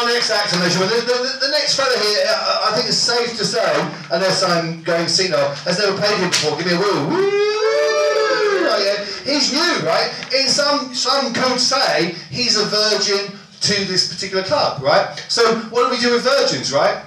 our next actor, ladies and gentlemen. The, the, the next fella here, uh, I think it's safe to say, unless I'm going senile, has never played him before. Give me a woo. Woo! Right, yeah. He's new, right? In some, some could say he's a virgin to this particular club, right? So what do we do with virgins, right?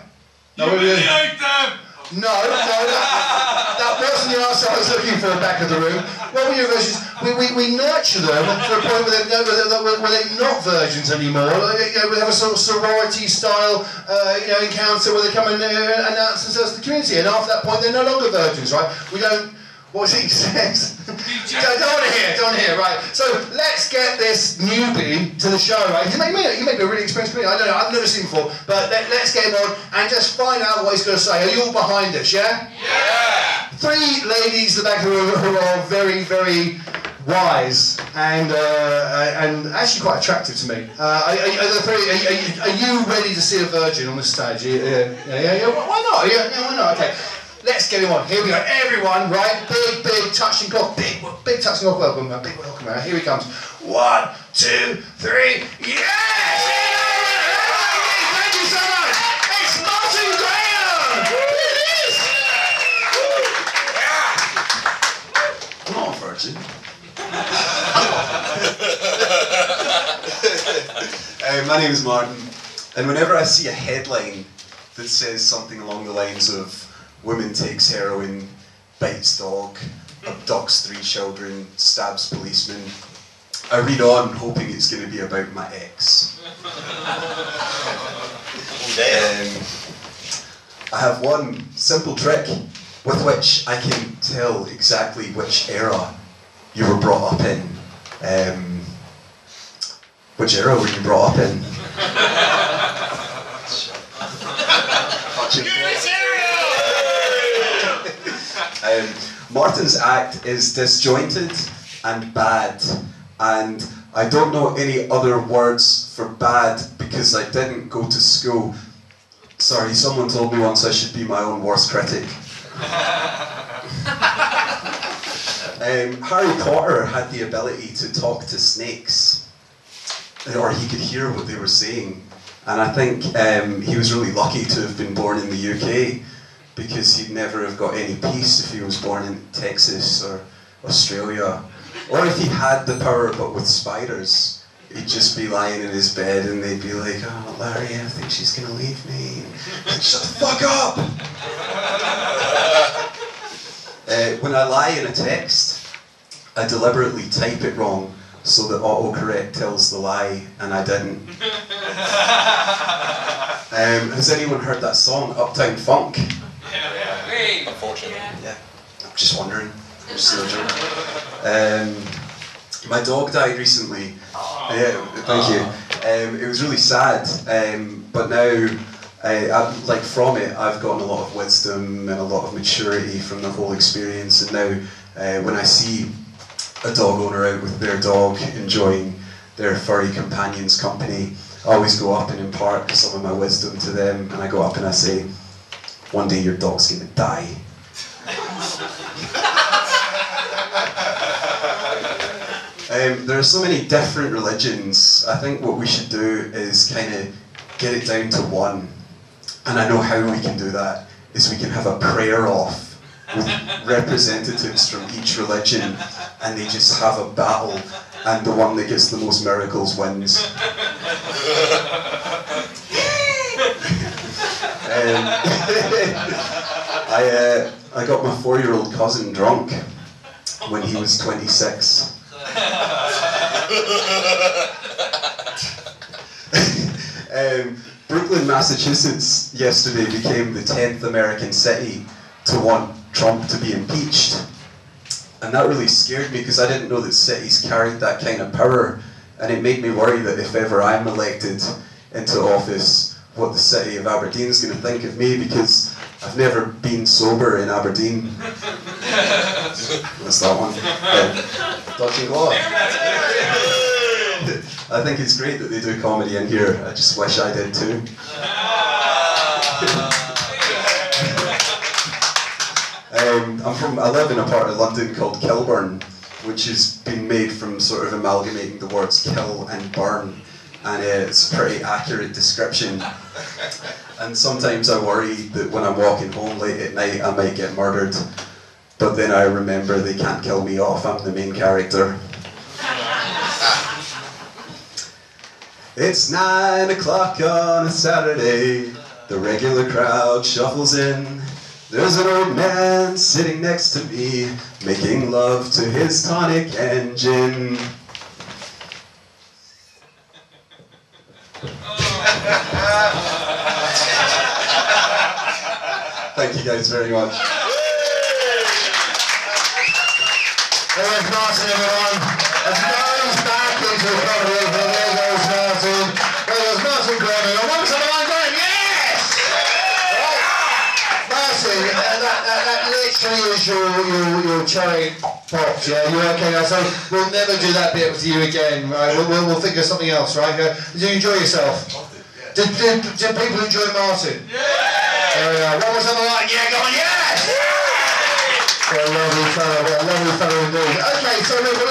No, we- Humiliate them! No, no, that, that wasn't the answer I was looking for back of the room. What we do with virgins, we, we, we nurture them to a point where they're, where they're, where they're not virgins anymore. You know, we have a sort of sorority style uh, you know, encounter where they come and uh, announce themselves to the community, and after that point they're no longer virgins, right? We don't. What's he says? don't, don't want to hear, don't hear, right? So let's get this newbie to the show, right? You may, he may be a really experienced comedian, I don't know, I've never seen him before, but let, let's get him on and just find out what he's going to say. Are you all behind us, yeah? Yeah! Three ladies in the back of the room who are very, very wise and uh, and actually quite attractive to me. Uh, are, are, three, are, you- are, you, ready to see a virgin on the stage? Yeah, yeah, yeah, yeah, yeah. Why not? Yeah, yeah, why not? Okay. Let's get him on. Here we go. Everyone, right? Big, big touching clock. Big, big touching clock. Welcome, man. Big welcome, man. Here he comes. One, two, three. Yes! Thank you so much. It's Martin Graham. It is. I'm not virgin. uh, my name is Martin, and whenever I see a headline that says something along the lines of "Woman takes heroin, bites dog, abducts three children, stabs policeman," I read on hoping it's going to be about my ex. Um, I have one simple trick with which I can tell exactly which era you were brought up in. Um, which era were you brought up in? um, Martin's act is disjointed and bad, and I don't know any other words for bad because I didn't go to school. Sorry, someone told me once I should be my own worst critic. Um, Harry Potter had the ability to talk to snakes, or he could hear what they were saying. And I think um, he was really lucky to have been born in the UK because he'd never have got any peace if he was born in Texas or Australia. Or if he had the power but with spiders, he'd just be lying in his bed and they'd be like, oh, Larry, I think she's going to leave me. Like, Shut the fuck up! Uh, when I lie in a text, I deliberately type it wrong so that autocorrect tells the lie, and I didn't. Um, has anyone heard that song, Uptown Funk? Unfortunately. Yeah, I'm just wondering. Just no joke. Um, my dog died recently. Yeah, thank you. Um, it was really sad, um, but now, I, I, like from it, I've gotten a lot of wisdom and a lot of maturity from the whole experience. And now, uh, when I see a dog owner out with their dog enjoying their furry companion's company, I always go up and impart some of my wisdom to them. And I go up and I say, "One day your dog's gonna die." Um, there are so many different religions. I think what we should do is kind of get it down to one. And I know how we can do that is we can have a prayer off with representatives from each religion and they just have a battle and the one that gets the most miracles wins. Um, I, uh, I got my four-year-old cousin drunk when he was 26. um, Brookline, Massachusetts yesterday became the 10th American city to want Trump to be impeached. And that really scared me because I didn't know that cities carried that kind of power. And it made me worry that if ever I'm elected into office, what the city of Aberdeen is going to think of me because I've never been sober in Aberdeen. That's that one. Yeah. Dodging Glove. I think it's great that they do comedy in here. I just wish I did too. Um, I'm from. I live in a part of London called Kilburn, which has been made from sort of amalgamating the words kill and burn. and uh, it's a pretty accurate description. And sometimes I worry that when I'm walking home late at night, I might get murdered. But then I remember they can't kill me off, I'm the main character. It's nine o'clock on a Saturday. The regular crowd shuffles in. There's an old man sitting next to me, making love to his tonic engine. Thank you guys very much. There's Martin, everyone. As goes back into the comedy, there goes Martin. There goes Martin Gordon. And once line going, yes! Right. Martin, uh, that, that, that literally is your, your, your cherry pops, yeah? You okay now? So we'll never do that bit with you again, right? We'll, we'll, we'll think of something else, right? Uh, Did you enjoy yourself? Did, did, did people enjoy Martin? Yeah! There we are. What was on the line? Yeah, go on, yes! What a lovely fellow, what a lovely fellow indeed. Okay, so look,